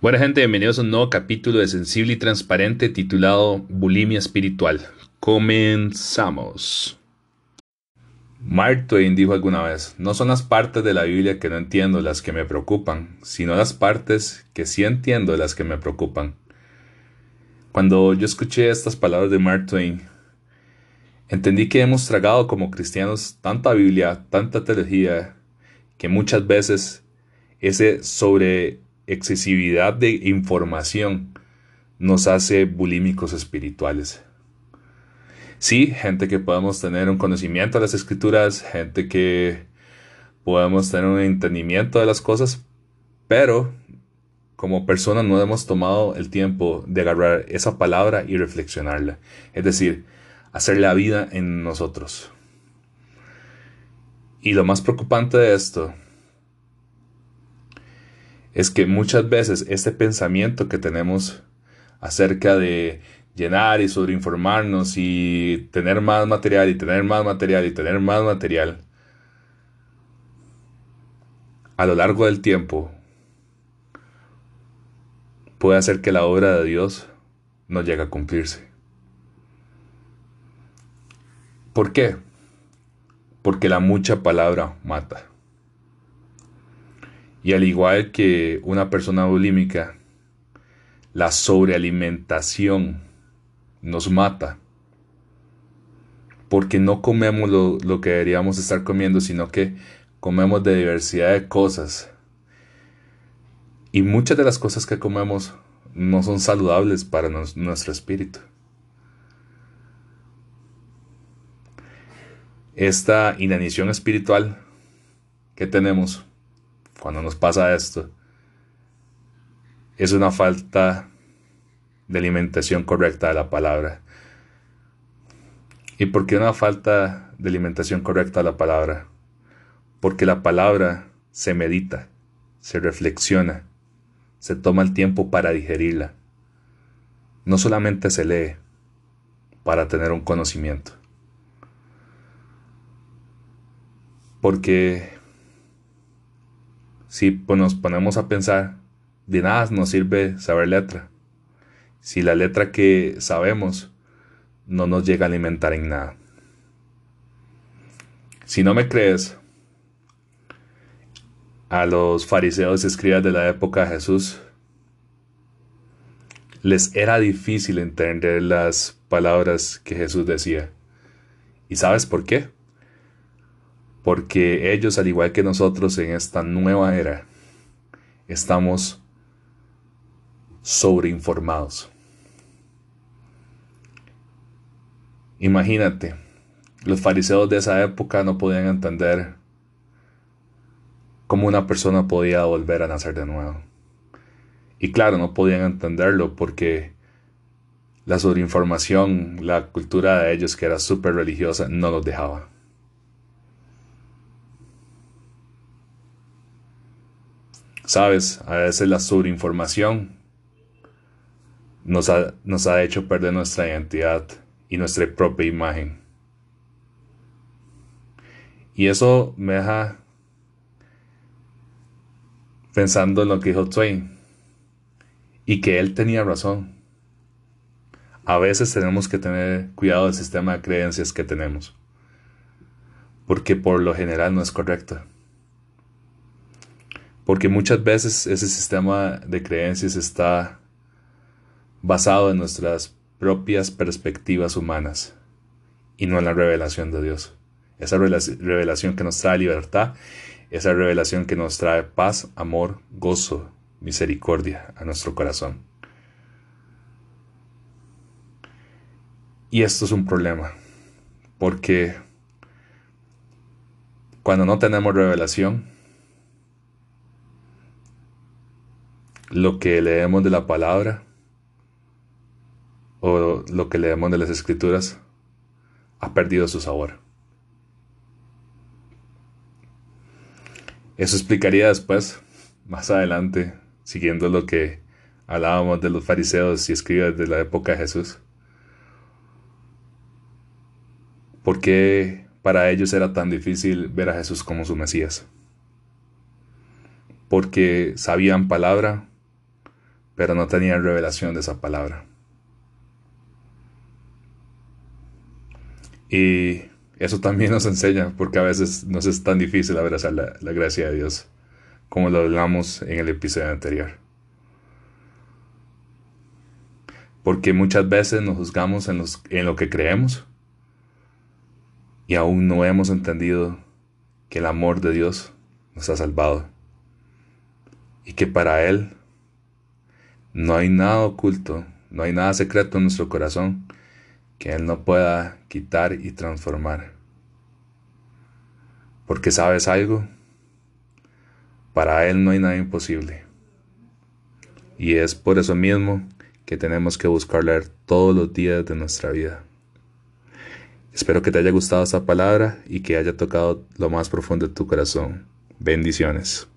Buena gente, bienvenidos a un nuevo capítulo de Sensible y Transparente titulado Bulimia Espiritual. Comenzamos. Mark Twain dijo alguna vez, no son las partes de la Biblia que no entiendo las que me preocupan, sino las partes que sí entiendo las que me preocupan. Cuando yo escuché estas palabras de Mark Twain, entendí que hemos tragado como cristianos tanta Biblia, tanta teología, que muchas veces ese sobre excesividad de información nos hace bulímicos espirituales. Sí, gente que podemos tener un conocimiento de las escrituras, gente que podemos tener un entendimiento de las cosas, pero como personas no hemos tomado el tiempo de agarrar esa palabra y reflexionarla. Es decir, hacer la vida en nosotros. Y lo más preocupante de esto es que muchas veces este pensamiento que tenemos acerca de llenar y sobreinformarnos y tener más material y tener más material y tener más material, a lo largo del tiempo puede hacer que la obra de Dios no llegue a cumplirse. ¿Por qué? Porque la mucha palabra mata. Y al igual que una persona bulímica, la sobrealimentación nos mata. Porque no comemos lo, que deberíamos estar comiendo, sino que comemos de diversidad de cosas. Y muchas de las cosas que comemos no son saludables para nuestro espíritu. Esta inanición espiritual que tenemos cuando nos pasa esto, es una falta de alimentación correcta de la palabra. ¿Y por qué una falta de alimentación correcta de la palabra? Porque la palabra se medita, se reflexiona, se toma el tiempo para digerirla. No solamente se lee para tener un conocimiento. Porque si pues, nos ponemos a pensar, de nada nos sirve saber letra. Si la letra que sabemos no nos llega a alimentar en nada. Si no me crees, a los fariseos y escribas de la época de Jesús les era difícil entender las palabras que Jesús decía. ¿Y sabes por qué? Porque ellos, al igual que nosotros en esta nueva era, estamos sobreinformados. Imagínate, los fariseos de esa época no podían entender cómo una persona podía volver a nacer de nuevo. Y claro, no podían entenderlo porque la sobreinformación, la cultura de ellos que era súper religiosa, no los dejaba. Sabes, a veces la sobreinformación nos ha, nos ha hecho perder nuestra identidad y nuestra propia imagen. Y eso me deja pensando en lo que dijo Twain y que él tenía razón. A veces tenemos que tener cuidado del sistema de creencias que tenemos, porque por lo general no es correcto. Porque muchas veces ese sistema de creencias está basado en nuestras propias perspectivas humanas y no en la revelación de Dios. Esa revelación que nos trae libertad, esa revelación que nos trae paz, amor, gozo, misericordia a nuestro corazón. Y esto es un problema, porque cuando no tenemos revelación, lo que leemos de la palabra o lo que leemos de las escrituras ha perdido su sabor. Eso explicaría después, más adelante, siguiendo lo que hablábamos de los fariseos y escribas de la época de Jesús. ¿Por qué para ellos era tan difícil ver a Jesús como su Mesías? Porque sabían palabra, pero no tenían revelación de esa palabra. Y eso también nos enseña, porque a veces nos es tan difícil abrazar la, gracia de Dios, como lo hablamos en el episodio anterior. Porque muchas veces nos juzgamos en, en lo que creemos y aún no hemos entendido que el amor de Dios nos ha salvado y que para Él no hay nada oculto, no hay nada secreto en nuestro corazón que Él no pueda quitar y transformar. Porque sabes algo, para Él no hay nada imposible. Y es por eso mismo que tenemos que buscarle todos los días de nuestra vida. Espero que te haya gustado esta palabra y que haya tocado lo más profundo de tu corazón. Bendiciones.